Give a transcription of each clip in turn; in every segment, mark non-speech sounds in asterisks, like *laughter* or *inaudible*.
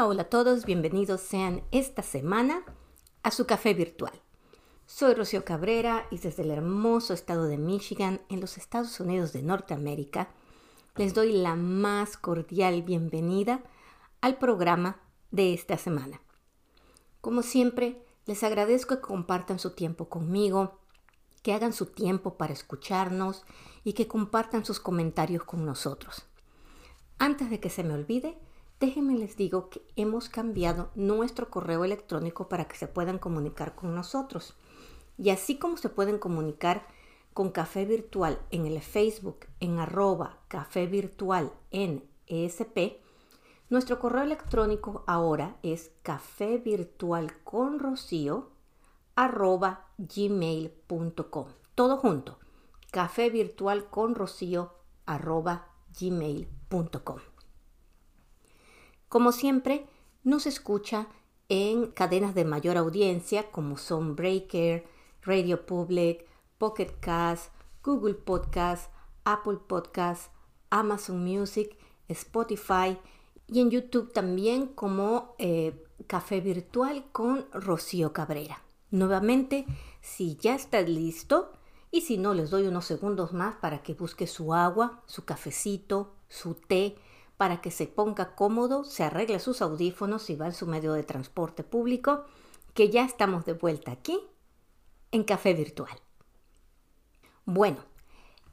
Hola, a todos, bienvenidos sean esta semana a su café virtual. Soy Rocío Cabrera y desde el hermoso estado de Michigan, en los Estados Unidos de Norteamérica, les doy la más cordial bienvenida al programa de esta semana. Como siempre, les agradezco que compartan su tiempo conmigo, que hagan su tiempo para escucharnos y que compartan sus comentarios con nosotros. Antes de que se me olvide, déjenme les digo que hemos cambiado nuestro correo electrónico para que se puedan comunicar con nosotros. Y así como se pueden comunicar con Café Virtual en el Facebook en arroba Café Virtual en ESP, nuestro correo electrónico ahora es café virtual con rocío arroba gmail.com. Todo junto. Café virtual con rocío arroba gmail.com. Como siempre, nos escucha en cadenas de mayor audiencia como son Breaker, Radio Public, Pocket Cast, Google Podcast, Apple Podcast, Amazon Music, Spotify y en YouTube también como eh, Café Virtual con Rocío Cabrera. Nuevamente, si ya está listo y si no, les doy unos segundos más para que busque su agua, su cafecito, su té, para que se ponga cómodo, se arregle sus audífonos y va en su medio de transporte público, que ya estamos de vuelta aquí en Café Virtual. Bueno,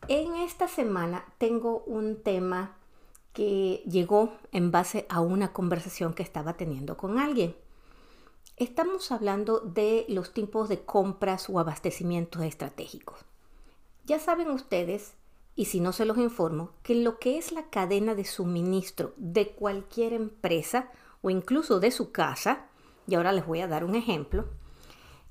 en esta semana tengo un tema que llegó en base a una conversación que estaba teniendo con alguien. Estamos hablando de los tipos de compras o abastecimientos estratégicos. Ya saben ustedes y si no se los informo, que lo que es la cadena de suministro de cualquier empresa o incluso de su casa, y ahora les voy a dar un ejemplo,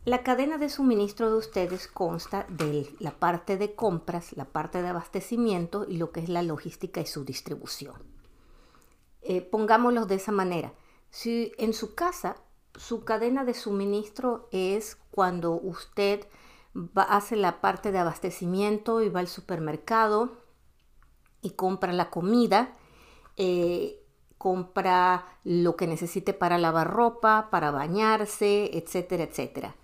la cadena de suministro de ustedes consta de la parte de compras, la parte de abastecimiento y lo que es la logística y su distribución. Eh, pongámoslo de esa manera. Si en su casa su cadena de suministro es cuando usted hace la parte de abastecimiento y va al supermercado y compra la comida, eh, compra lo que necesite para lavar ropa, para bañarse, etcétera, etcétera.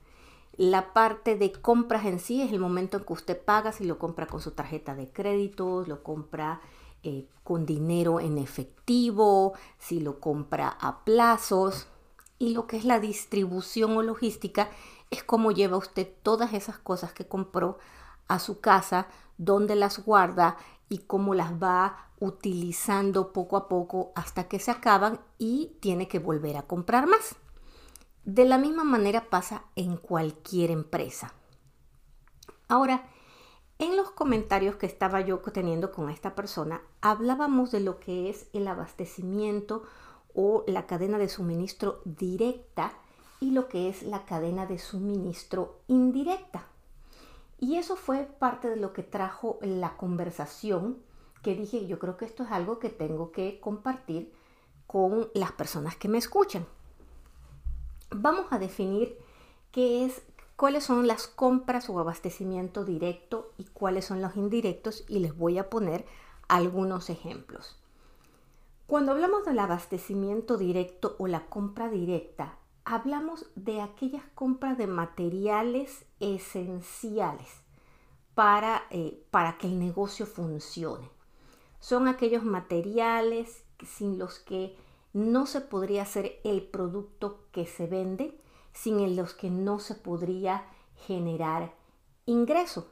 La parte de compras en sí es el momento en que usted paga, si lo compra con su tarjeta de crédito, lo compra eh, con dinero en efectivo, si lo compra a plazos. Y lo que es la distribución o logística es cómo lleva usted todas esas cosas que compró a su casa, dónde las guarda y cómo las va utilizando poco a poco hasta que se acaban y tiene que volver a comprar más. De la misma manera pasa en cualquier empresa. Ahora, en los comentarios que estaba yo teniendo con esta persona, hablábamos de lo que es el abastecimiento o la cadena de suministro directa y lo que es la cadena de suministro indirecta. Y eso fue parte de lo que trajo la conversación que dije, yo creo que esto es algo que tengo que compartir con las personas que me escuchan. Vamos a definir qué es, cuáles son las compras o abastecimiento directo y cuáles son los indirectos y les voy a poner algunos ejemplos. Cuando hablamos del abastecimiento directo o la compra directa, hablamos de aquellas compras de materiales esenciales para, eh, para que el negocio funcione. Son aquellos materiales sin los que no se podría hacer el producto que se vende, sin los que no se podría generar ingreso.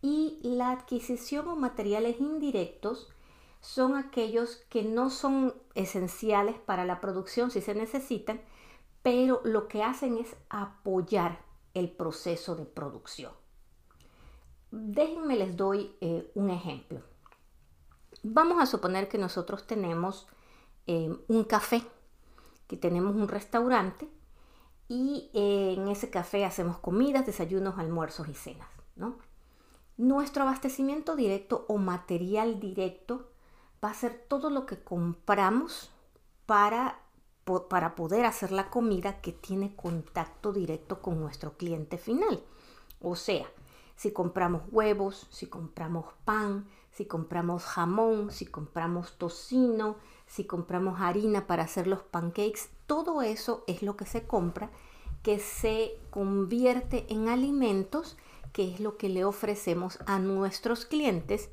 Y la adquisición o materiales indirectos son aquellos que no son esenciales para la producción si se necesitan, pero lo que hacen es apoyar el proceso de producción. Déjenme les doy eh, un ejemplo. Vamos a suponer que nosotros tenemos eh, un café, que tenemos un restaurante y eh, en ese café hacemos comidas, desayunos, almuerzos y cenas. Nuestro abastecimiento directo o material directo va a ser todo lo que compramos para para poder hacer la comida que tiene contacto directo con nuestro cliente final. O sea, si compramos huevos, si compramos pan, si compramos jamón, si compramos tocino, si compramos harina para hacer los pancakes, todo eso es lo que se compra, que se convierte en alimentos, que es lo que le ofrecemos a nuestros clientes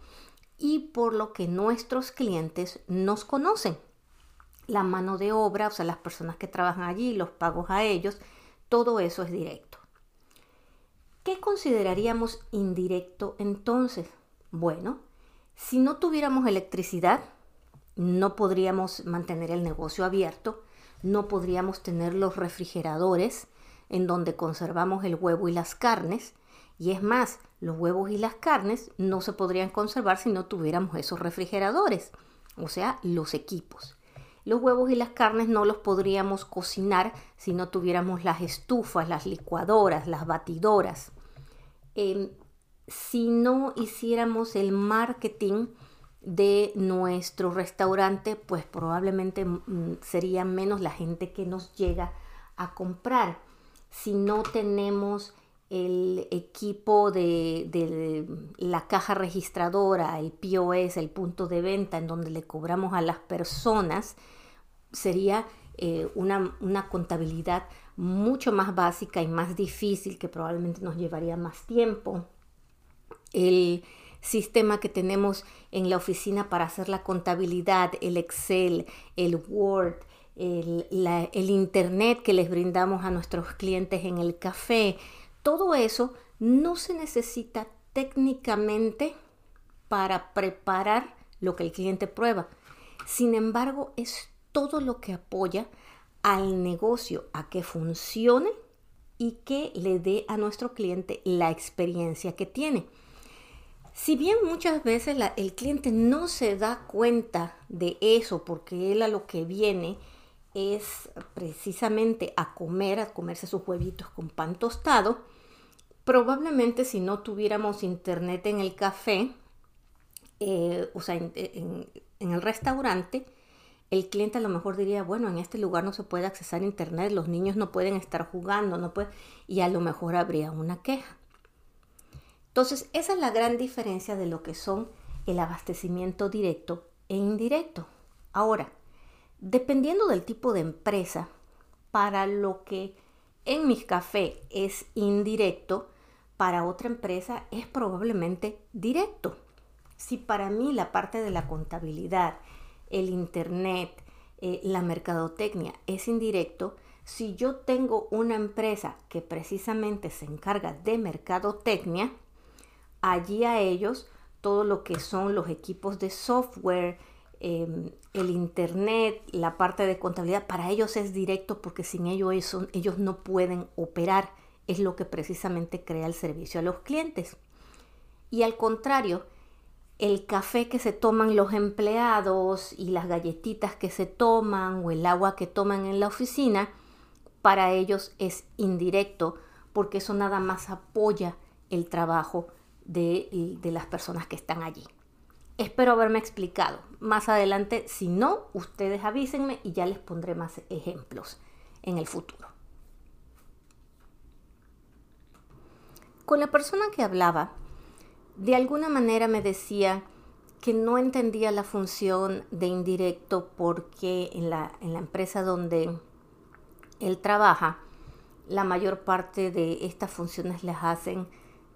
y por lo que nuestros clientes nos conocen. La mano de obra, o sea, las personas que trabajan allí, los pagos a ellos, todo eso es directo. ¿Qué consideraríamos indirecto entonces? Bueno, si no tuviéramos electricidad, no podríamos mantener el negocio abierto, no podríamos tener los refrigeradores en donde conservamos el huevo y las carnes, y es más, los huevos y las carnes no se podrían conservar si no tuviéramos esos refrigeradores, o sea, los equipos. Los huevos y las carnes no los podríamos cocinar si no tuviéramos las estufas, las licuadoras, las batidoras. Em, si no hiciéramos el marketing de nuestro restaurante, pues probablemente mm, sería menos la gente que nos llega a comprar. Si no tenemos el equipo de, la caja registradora, el POS, el punto de venta en donde le cobramos a las personas, sería eh, una, una contabilidad mucho más básica y más difícil que probablemente nos llevaría más tiempo. El sistema que tenemos en la oficina para hacer la contabilidad, el Excel, el Word, el, el Internet que les brindamos a nuestros clientes en el café, todo eso no se necesita técnicamente para preparar lo que el cliente prueba. Sin embargo, es todo lo que apoya al negocio a que funcione y que le dé a nuestro cliente la experiencia que tiene. Si bien muchas veces el cliente no se da cuenta de eso porque él a lo que viene es precisamente a comer, a comerse sus huevitos con pan tostado, Probablemente si no tuviéramos internet en el café, eh, o sea, en, el restaurante, el cliente a lo mejor diría, bueno, en este lugar no se puede accesar a internet, los niños no pueden estar jugando, no puede, y a lo mejor habría una queja. Entonces, esa es la gran diferencia de lo que son el abastecimiento directo e indirecto. Ahora, dependiendo del tipo de empresa, para lo que en mi café es indirecto, para otra empresa es probablemente directo. Si para mí la parte de la contabilidad, el Internet, eh, la mercadotecnia es indirecto, si yo tengo una empresa que precisamente se encarga de mercadotecnia, allí a ellos todo lo que son los equipos de software, em, el internet, la parte de contabilidad, para ellos es directo porque sin ellos ellos no pueden operar es lo que precisamente crea el servicio a los clientes. Y al contrario, el café que se toman los empleados y las galletitas que se toman o el agua que toman en la oficina, para ellos es indirecto porque eso nada más apoya el trabajo de, las personas que están allí. Espero haberme explicado. Más adelante, si no, ustedes avísenme y ya les pondré más ejemplos en el futuro. Con la persona que hablaba, de alguna manera me decía que no entendía la función de indirecto porque en la, en la empresa donde él trabaja, la mayor parte de estas funciones las hacen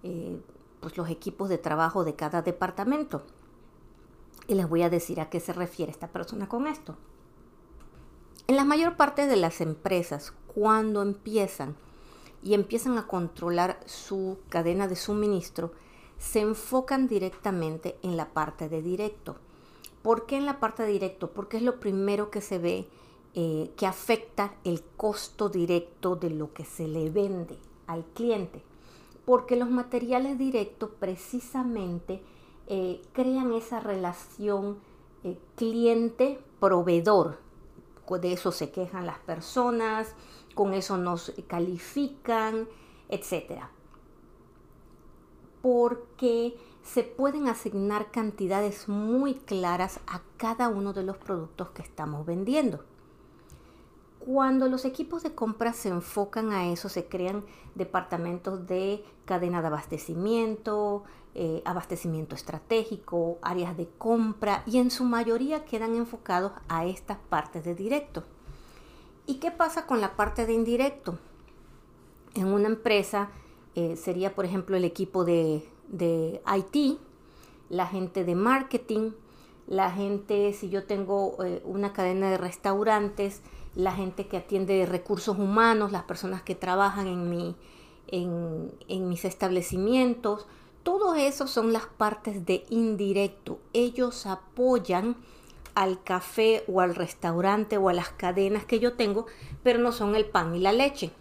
eh, pues los equipos de trabajo de cada departamento. Y les voy a decir a qué se refiere esta persona con esto. En la mayor parte de las empresas, cuando empiezan y empiezan a controlar su cadena de suministro, se enfocan directamente en la parte de directo. ¿Por qué en la parte de directo? Porque es lo primero que se ve eh, que afecta el costo directo de lo que se le vende al cliente. Porque los materiales directos precisamente eh, crean esa relación eh, cliente-proveedor. De eso se quejan las personas, con eso nos califican, etc. Porque se pueden asignar cantidades muy claras a cada uno de los productos que estamos vendiendo. Cuando los equipos de compra se enfocan a eso, se crean departamentos de cadena de abastecimiento, eh, abastecimiento estratégico, áreas de compra y en su mayoría quedan enfocados a estas partes de directo. ¿Y qué pasa con la parte de indirecto? En una empresa eh, sería, por ejemplo, el equipo de, de IT, la gente de marketing, la gente, si yo tengo eh, una cadena de restaurantes, la gente que atiende recursos humanos, las personas que trabajan en, mi, en, en mis establecimientos, todo eso son las partes de indirecto. Ellos apoyan al café o al restaurante o a las cadenas que yo tengo, pero no son el pan y la leche.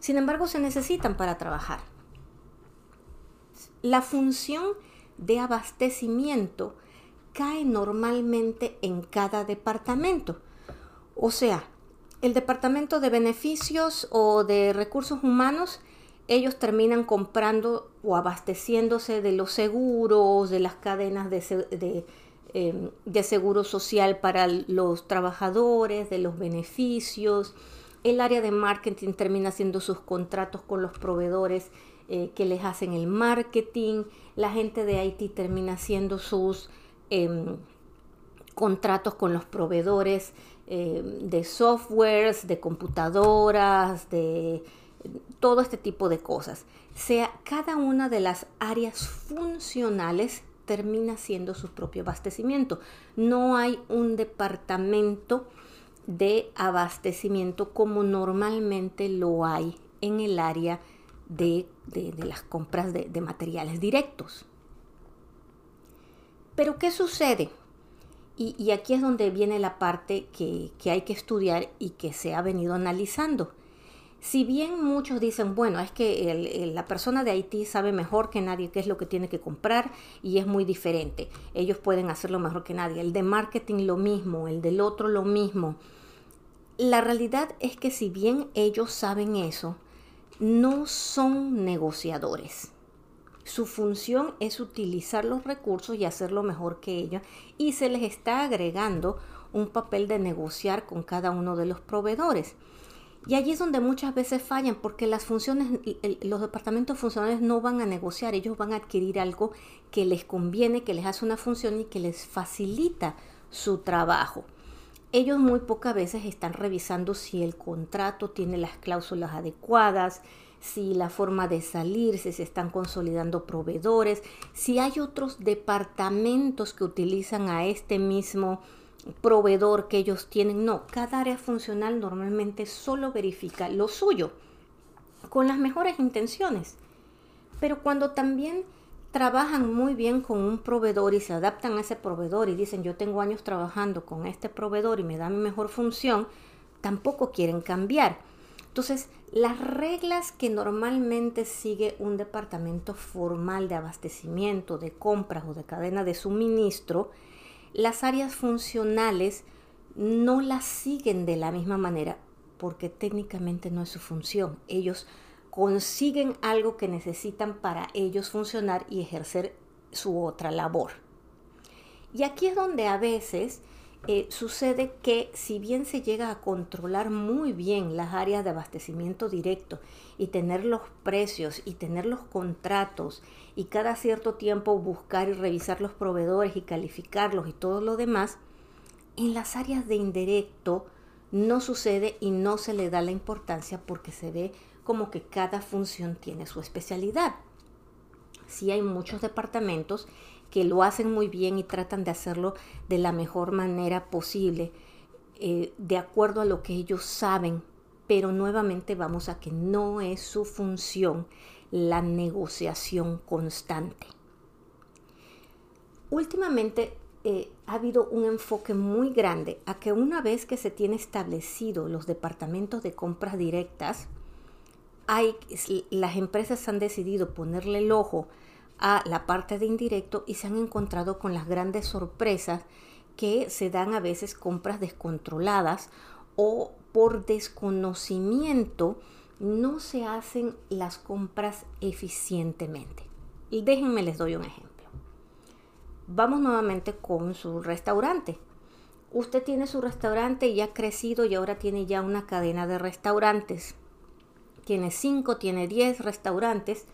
Sin embargo, se necesitan para trabajar. La función de abastecimiento cae normalmente en cada departamento. O sea, el departamento de beneficios o de recursos humanos, ellos terminan comprando o abasteciéndose de los seguros, de las cadenas de, em, de, seguro social para los trabajadores, de los beneficios. El área de marketing termina haciendo sus contratos con los proveedores eh, que les hacen el marketing. La gente de IT termina haciendo sus em, contratos con los proveedores em, de softwares, de computadoras, de todo este tipo de cosas. Sea cada una de las áreas funcionales termina siendo su propio abastecimiento. No hay un departamento de abastecimiento como normalmente lo hay en el área de, las compras de, materiales directos. Pero ¿qué sucede? Y, aquí es donde viene la parte que, que hay que estudiar y que se ha venido analizando. Si bien muchos dicen, bueno, es que la persona de Haití sabe mejor que nadie qué es lo que tiene que comprar y es muy diferente. Ellos pueden hacerlo mejor que nadie. El de marketing lo mismo, el del otro lo mismo. La realidad es que si bien ellos saben eso, no son negociadores. Su función es utilizar los recursos y hacerlo mejor que ellos y se les está agregando un papel de negociar con cada uno de los proveedores. Y allí es donde muchas veces fallan porque las funciones, los departamentos funcionales no van a negociar, ellos van a adquirir algo que les conviene, que les hace una función y que les facilita su trabajo. Ellos muy pocas veces están revisando si el contrato tiene las cláusulas adecuadas, si la forma de salir, si se están consolidando proveedores, si hay otros departamentos que utilizan a este mismo proveedor que ellos tienen. No, cada área funcional normalmente solo verifica lo suyo con las mejores intenciones. Pero cuando también trabajan muy bien con un proveedor y se adaptan a ese proveedor y dicen yo tengo años trabajando con este proveedor y me da mi mejor función, tampoco quieren cambiar. Entonces, las reglas que normalmente sigue un departamento formal de abastecimiento, de compras o de cadena de suministro, las áreas funcionales no las siguen de la misma manera porque técnicamente no es su función. Ellos consiguen algo que necesitan para ellos funcionar y ejercer su otra labor. Y aquí es donde a veces eh, sucede que si bien se llega a controlar muy bien las áreas de abastecimiento directo y tener los precios y tener los contratos y cada cierto tiempo buscar y revisar los proveedores y calificarlos y todo lo demás, en las áreas de indirecto no sucede y no se le da la importancia porque se ve como que cada función tiene su especialidad. Sí hay muchos departamentos que lo hacen muy bien y tratan de hacerlo de la mejor manera posible, eh, de acuerdo a lo que ellos saben, pero nuevamente vamos a que no es su función la negociación constante. Últimamente eh, ha habido un enfoque muy grande a que una vez que se tiene establecido los departamentos de compras directas, las empresas han decidido ponerle el ojo a la parte de indirecto y se han encontrado con las grandes sorpresas que se dan a veces compras descontroladas o por desconocimiento no se hacen las compras eficientemente. Y déjenme les doy un ejemplo. Vamos nuevamente con su restaurante. usted tiene su restaurante y ha crecido y ahora tiene ya una cadena de restaurantes. Tiene 5, tiene 10 restaurantes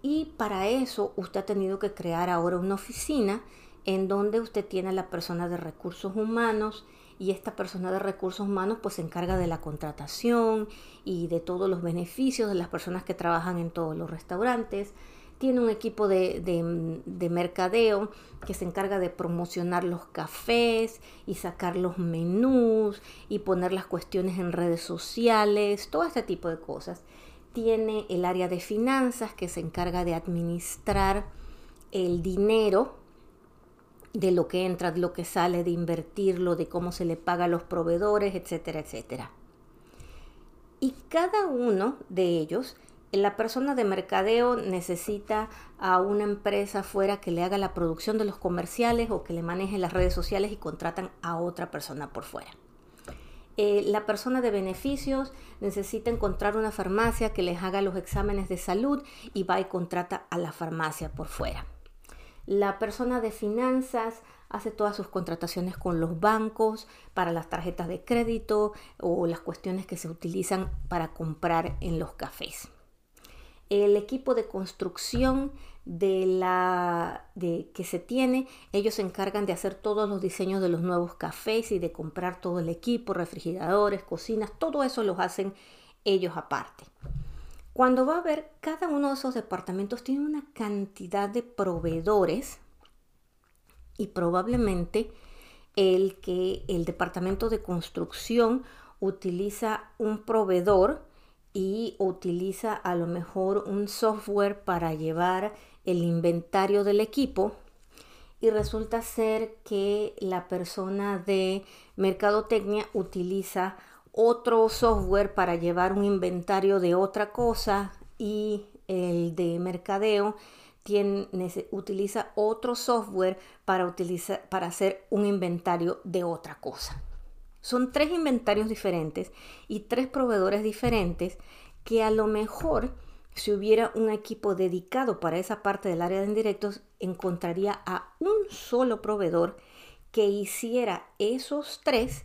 y para eso usted ha tenido que crear ahora una oficina en donde usted tiene a la persona de recursos humanos y esta persona de recursos humanos pues se encarga de la contratación y de todos los beneficios de las personas que trabajan en todos los restaurantes. Tiene un equipo de, de, mercadeo que se encarga de promocionar los cafés y sacar los menús y poner las cuestiones en redes sociales, todo este tipo de cosas. Tiene el área de finanzas que se encarga de administrar el dinero de lo que entra, de lo que sale, de invertirlo, de cómo se le paga a los proveedores, etcétera, etcétera. Y cada uno de ellos, la persona de mercadeo necesita a una empresa fuera que le haga la producción de los comerciales o que le maneje las redes sociales y contratan a otra persona por fuera. Eh, la persona de beneficios necesita encontrar una farmacia que les haga los exámenes de salud y va y contrata a la farmacia por fuera. La persona de finanzas hace todas sus contrataciones con los bancos para las tarjetas de crédito o las cuestiones que se utilizan para comprar en los cafés. El equipo de construcción de la de, que se tiene, ellos se encargan de hacer todos los diseños de los nuevos cafés y de comprar todo el equipo, refrigeradores, cocinas, todo eso los hacen ellos aparte. Cuando va a ver, cada uno de esos departamentos tiene una cantidad de proveedores y probablemente el que el departamento de construcción utiliza un proveedor y utiliza a lo mejor un software para llevar el inventario del equipo y resulta ser que la persona de mercadotecnia utiliza otro software para llevar un inventario de otra cosa y el de mercadeo tiene, utiliza otro software para, utilizar, para hacer un inventario de otra cosa. Son tres inventarios diferentes y tres proveedores diferentes que a lo mejor si hubiera un equipo dedicado para esa parte del área de indirectos, encontraría a un solo proveedor que hiciera esos tres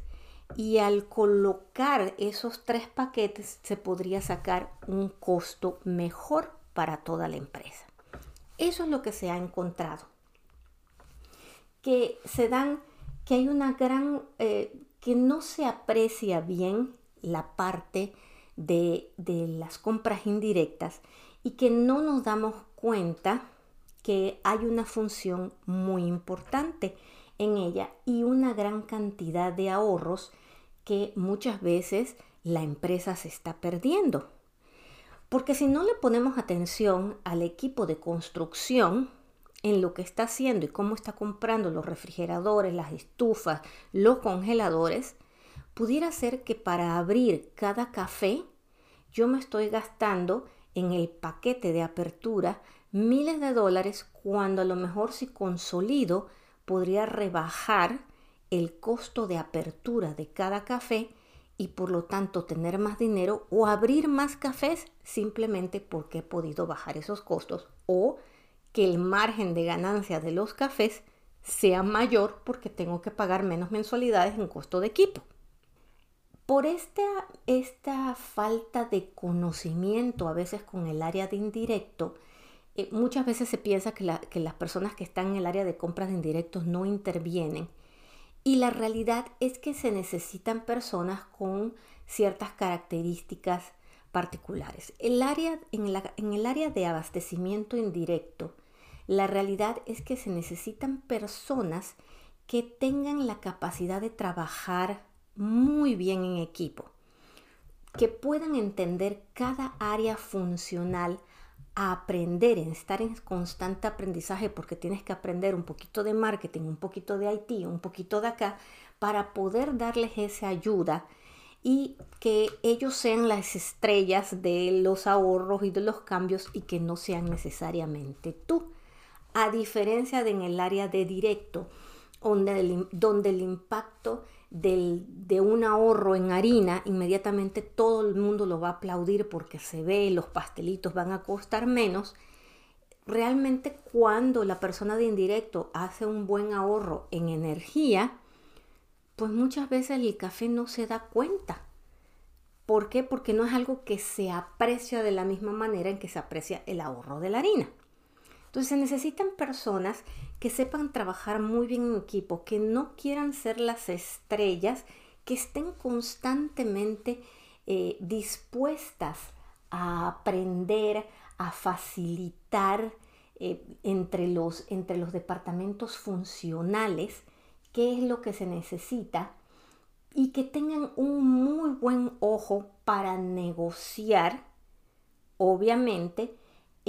y al colocar esos tres paquetes se podría sacar un costo mejor para toda la empresa. Eso es lo que se ha encontrado. Que se dan, que hay una gran, eh, que no se aprecia bien la parte de, de las compras indirectas y que no nos damos cuenta que hay una función muy importante en ella y una gran cantidad de ahorros que muchas veces la empresa se está perdiendo. Porque si no le ponemos atención al equipo de construcción en lo que está haciendo y cómo está comprando los refrigeradores, las estufas, los congeladores, pudiera ser que para abrir cada café yo me estoy gastando en el paquete de apertura miles de dólares cuando a lo mejor si consolido podría rebajar el costo de apertura de cada café y por lo tanto tener más dinero o abrir más cafés simplemente porque he podido bajar esos costos o que el margen de ganancia de los cafés sea mayor porque tengo que pagar menos mensualidades en costo de equipo. Por esta, esta falta de conocimiento a veces con el área de indirecto, eh, muchas veces se piensa que, las personas que están en el área de compras de indirectos no intervienen. Y la realidad es que se necesitan personas con ciertas características particulares. El área, en, en el área de abastecimiento indirecto, la realidad es que se necesitan personas que tengan la capacidad de trabajar muy bien en equipo, que puedan entender cada área funcional aprender, en estar en constante aprendizaje, porque tienes que aprender un poquito de marketing, un poquito de IT, un poquito de acá, para poder darles esa ayuda y que ellos sean las estrellas de los ahorros y de los cambios y que no sean necesariamente tú. A diferencia de en el área de directo, donde el, donde el impacto de un ahorro en harina, inmediatamente todo el mundo lo va a aplaudir porque se ve, los pastelitos van a costar menos. Realmente cuando la persona de indirecto hace un buen ahorro en energía, pues muchas veces el café no se da cuenta. ¿Por qué? Porque no es algo que se aprecia de la misma manera en que se aprecia el ahorro de la harina. Entonces se necesitan personas que sepan trabajar muy bien en equipo, que no quieran ser las estrellas, que estén constantemente eh, dispuestas a aprender, a facilitar eh, entre, los, entre los departamentos funcionales qué es lo que se necesita y que tengan un muy buen ojo para negociar, obviamente,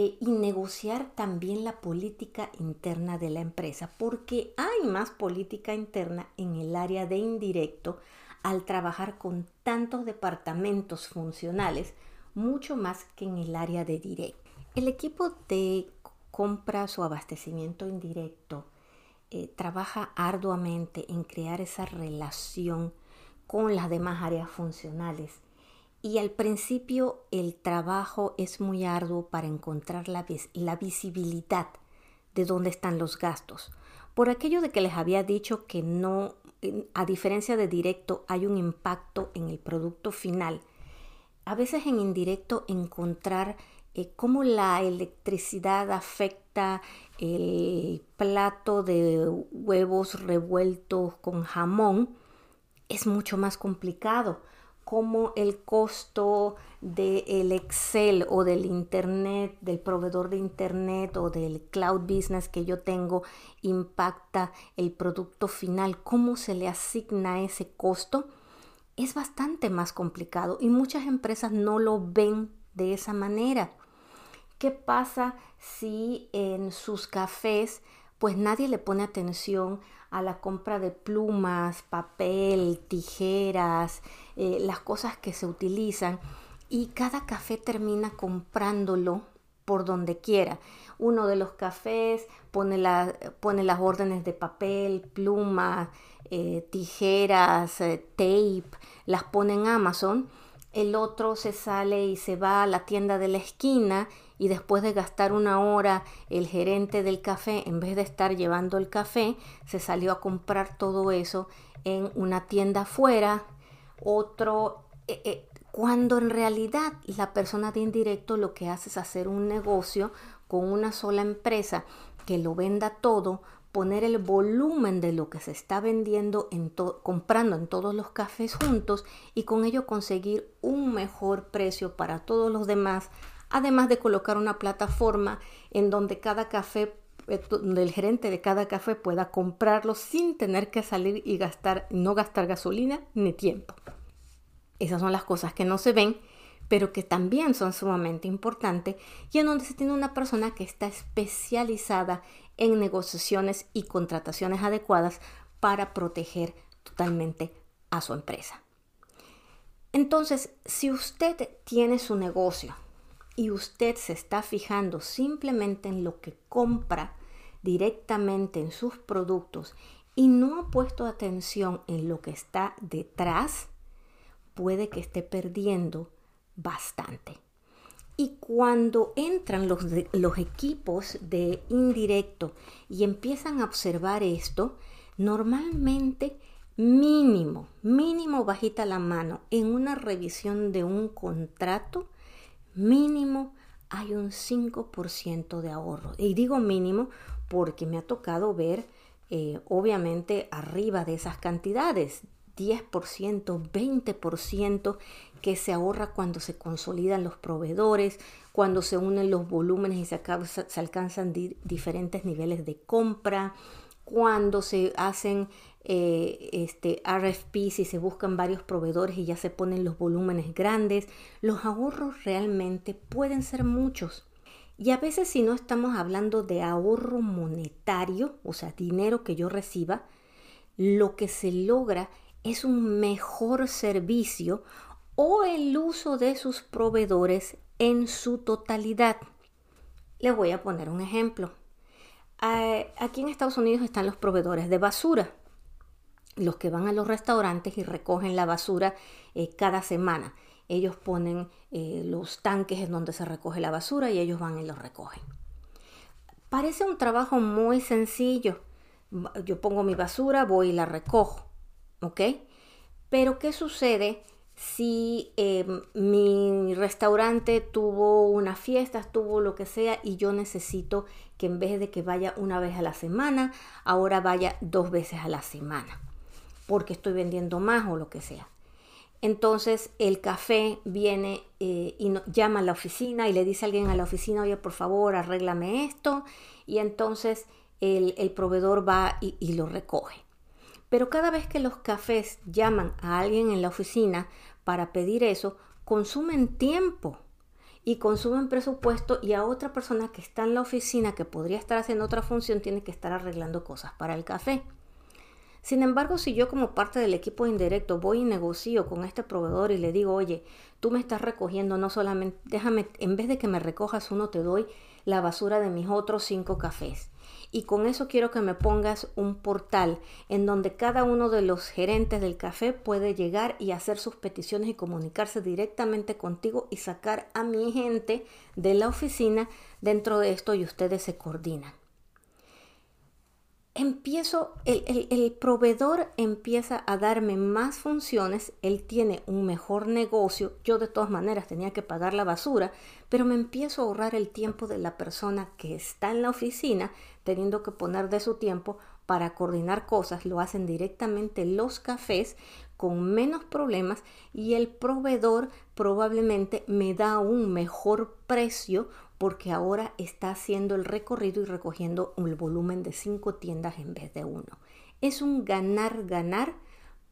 eh, y negociar también la política interna de la empresa, porque hay más política interna en el área de indirecto al trabajar con tantos departamentos funcionales, mucho más que en el área de directo. El equipo de compras o abastecimiento indirecto eh, trabaja arduamente en crear esa relación con las demás áreas funcionales y al principio el trabajo es muy arduo para encontrar la, visibilidad de dónde están los gastos. Por aquello de que les había dicho que no, a diferencia de directo, hay un impacto en el producto final. A veces en indirecto encontrar eh, cómo la electricidad afecta el plato de huevos revueltos con jamón es mucho más complicado cómo el costo del Excel o del Internet, del proveedor de Internet o del cloud business que yo tengo impacta el producto final, cómo se le asigna ese costo, es bastante más complicado y muchas empresas no lo ven de esa manera. ¿Qué pasa si en sus cafés pues nadie le pone atención a la compra de plumas, papel, tijeras, eh, las cosas que se utilizan y cada café termina comprándolo por donde quiera. Uno de los cafés pone, pone las órdenes de papel, plumas, eh, tijeras, eh, tape, las pone en Amazon. El otro se sale y se va a la tienda de la esquina y después de gastar una hora el gerente del café, en vez de estar llevando el café, se salió a comprar todo eso en una tienda afuera, otro, eh, eh, cuando en realidad la persona de indirecto lo que hace es hacer un negocio con una sola empresa que lo venda todo, poner el volumen de lo que se está vendiendo, en comprando en todos los cafés juntos y con ello conseguir un mejor precio para todos los demás además de colocar una plataforma en donde cada café eh, donde el gerente de cada café pueda comprarlo sin tener que salir y gastar, no gastar gasolina ni tiempo. Esas son las cosas que no se ven, pero que también son sumamente importantes y en donde se tiene una persona que está especializada en negociaciones y contrataciones adecuadas para proteger totalmente a su empresa. Entonces, si usted tiene su negocio, y usted se está fijando simplemente en lo que compra directamente en sus productos y no ha puesto atención en lo que está detrás, puede que esté perdiendo bastante. Y cuando entran los, equipos de indirecto y empiezan a observar esto, normalmente mínimo, mínimo bajita la mano en una revisión de un contrato, mínimo hay un 5% de ahorro. Y digo mínimo porque me ha tocado ver, eh, obviamente, arriba de esas cantidades, 10%, 20% que se ahorra cuando se consolidan los proveedores, cuando se unen los volúmenes y se, alcanzan diferentes niveles de compra, cuando se hacen eh, este, RFPs y se buscan varios proveedores y ya se ponen los volúmenes grandes, los ahorros realmente pueden ser muchos. Y a veces si no estamos hablando de ahorro monetario, o sea, dinero que yo reciba, lo que se logra es un mejor servicio o el uso de sus proveedores en su totalidad. Les voy a poner un ejemplo. Aquí en Estados Unidos están los proveedores de basura los que van a los restaurantes y recogen la basura eh, cada semana. Ellos ponen eh, los tanques en donde se recoge la basura y ellos van y los recogen. Parece un trabajo muy sencillo. Yo pongo mi basura, voy y la recojo. ¿Ok? Pero ¿qué sucede si em, mi restaurante tuvo una fiesta, tuvo lo que sea y yo necesito que en vez de que vaya una vez a la semana, ahora vaya dos veces a la semana, porque estoy vendiendo más o lo que sea? Entonces el café viene eh, y llama a la oficina y le dice a alguien a la oficina, oye, por favor, arréglame esto. Y entonces el, proveedor va y, lo recoge. Pero cada vez que los cafés llaman a alguien en la oficina para pedir eso, consumen tiempo y consumen presupuesto y a otra persona que está en la oficina que podría estar haciendo otra función tiene que estar arreglando cosas para el café. Sin embargo, si yo como parte del equipo indirecto voy y negocio con este proveedor y le digo, oye, tú me estás recogiendo no solamente, déjame, en vez de que me recojas uno, te doy la basura de mis otros cinco cafés. Y con eso quiero que me pongas un portal en donde cada uno de los gerentes del café puede llegar y hacer sus peticiones y comunicarse directamente contigo y sacar a mi gente de la oficina. Dentro de esto y ustedes se coordinan. Empiezo, el, proveedor empieza a darme más funciones, él tiene un mejor negocio, yo de todas maneras tenía que pagar la basura, pero me empiezo a ahorrar el tiempo de la persona que está en la oficina, teniendo que poner de su tiempo para coordinar cosas, lo hacen directamente los cafés con menos problemas y el proveedor probablemente me da un mejor precio porque ahora está haciendo el recorrido y recogiendo un volumen de cinco tiendas en vez de uno. Es un ganar-ganar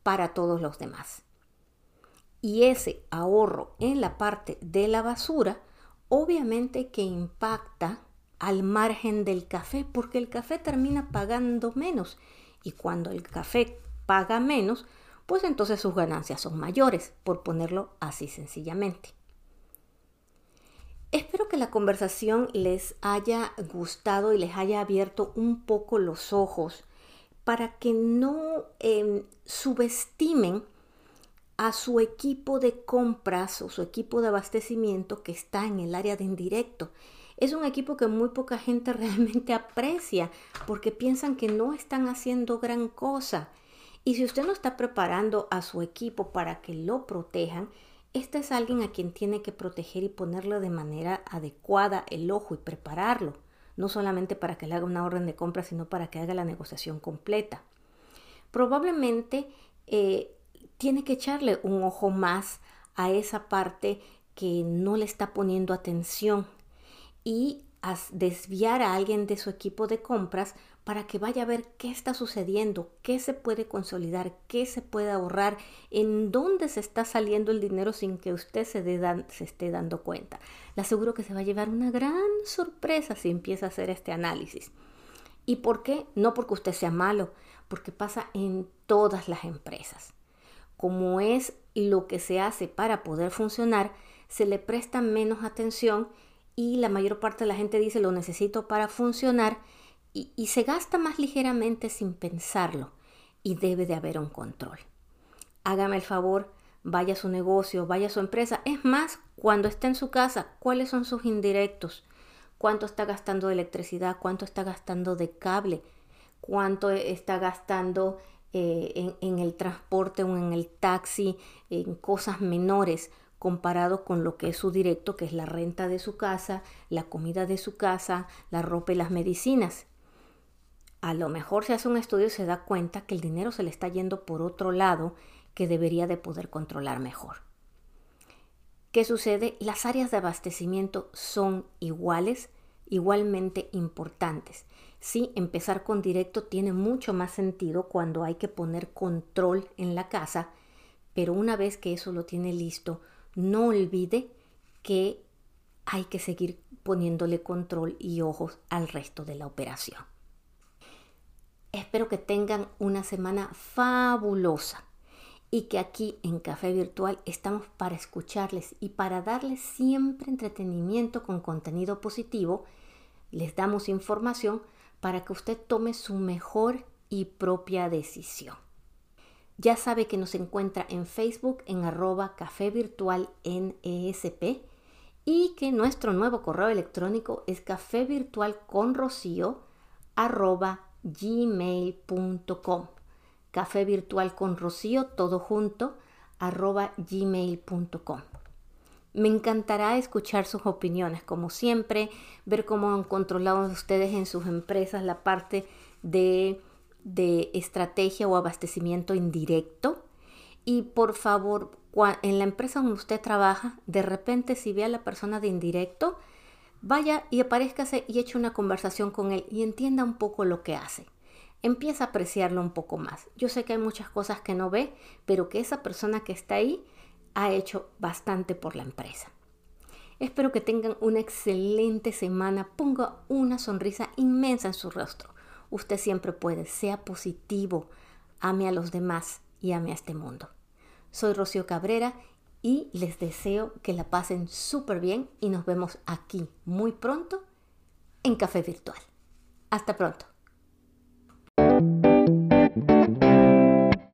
para todos los demás. Y ese ahorro en la parte de la basura, obviamente que impacta al margen del café, porque el café termina pagando menos. Y cuando el café paga menos, pues entonces sus ganancias son mayores, por ponerlo así sencillamente. Espero que la conversación les haya gustado y les haya abierto un poco los ojos para que no em, subestimen a su equipo de compras o su equipo de abastecimiento que está en el área de indirecto. Es un equipo que muy poca gente *laughs* realmente aprecia porque piensan que no están haciendo gran cosa. Y si usted no está preparando a su equipo para que lo protejan, este es alguien a quien tiene que proteger y ponerle de manera adecuada el ojo y prepararlo, no solamente para que le haga una orden de compra, sino para que haga la negociación completa. Probablemente eh, tiene que echarle un ojo más a esa parte que no le está poniendo atención y desviar a alguien de su equipo de compras para que vaya a ver qué está sucediendo, qué se puede consolidar, qué se puede ahorrar, en dónde se está saliendo el dinero sin que usted se, se esté dando cuenta. Le aseguro que se va a llevar una gran sorpresa si empieza a hacer este análisis. ¿Y por qué? No porque usted sea malo, porque pasa en todas las empresas. Como es lo que se hace para poder funcionar, se le presta menos atención y la mayor parte de la gente dice lo necesito para funcionar y, se gasta más ligeramente sin pensarlo y debe de haber un control. Hágame el favor, vaya a su negocio, vaya a su empresa. Es más, cuando esté en su casa, ¿cuáles son sus indirectos? ¿Cuánto está gastando de electricidad? ¿Cuánto está gastando de cable? ¿Cuánto está gastando eh, en, en, el transporte o en el taxi, en cosas menores? Comparado con lo que es su directo, que es la renta de su casa, la comida de su casa, la ropa y las medicinas a lo mejor se hace un estudio y se da cuenta que el dinero se le está yendo por otro lado que debería de poder controlar mejor. ¿Qué sucede? Las áreas de abastecimiento son iguales, igualmente importantes. Sí, empezar con directo tiene mucho más sentido cuando hay que poner control en la casa, pero una vez que eso lo tiene listo, no olvide que hay que seguir poniéndole control y ojos al resto de la operación. Espero que tengan una semana fabulosa y que aquí en Café Virtual estamos para escucharles y para darles siempre entretenimiento con contenido positivo. Les damos información para que usted tome su mejor y propia decisión. Ya sabe que nos encuentra en Facebook en arroba café virtual en ESP y que nuestro nuevo correo electrónico es café virtual con rocío arroba gmail.com café virtual con rocío, todo junto, arroba gmail.com. Me encantará escuchar sus opiniones, como siempre, ver cómo han controlado ustedes en sus empresas la parte de, de estrategia o abastecimiento indirecto. Y por favor, en la empresa donde usted trabaja, de repente si ve a la persona de indirecto, vaya y aparezcase y eche una conversación con él y entienda un poco lo que hace. Empieza a apreciarlo un poco más. Yo sé que hay muchas cosas que no ve, pero que esa persona que está ahí ha hecho bastante por la empresa. Espero que tengan una excelente semana. Ponga una sonrisa inmensa en su rostro. Usted siempre puede. Sea positivo. Ame a los demás y ame a este mundo. Soy Rocío Cabrera y les deseo que la pasen súper bien y nos vemos aquí muy pronto en Café Virtual. Hasta pronto.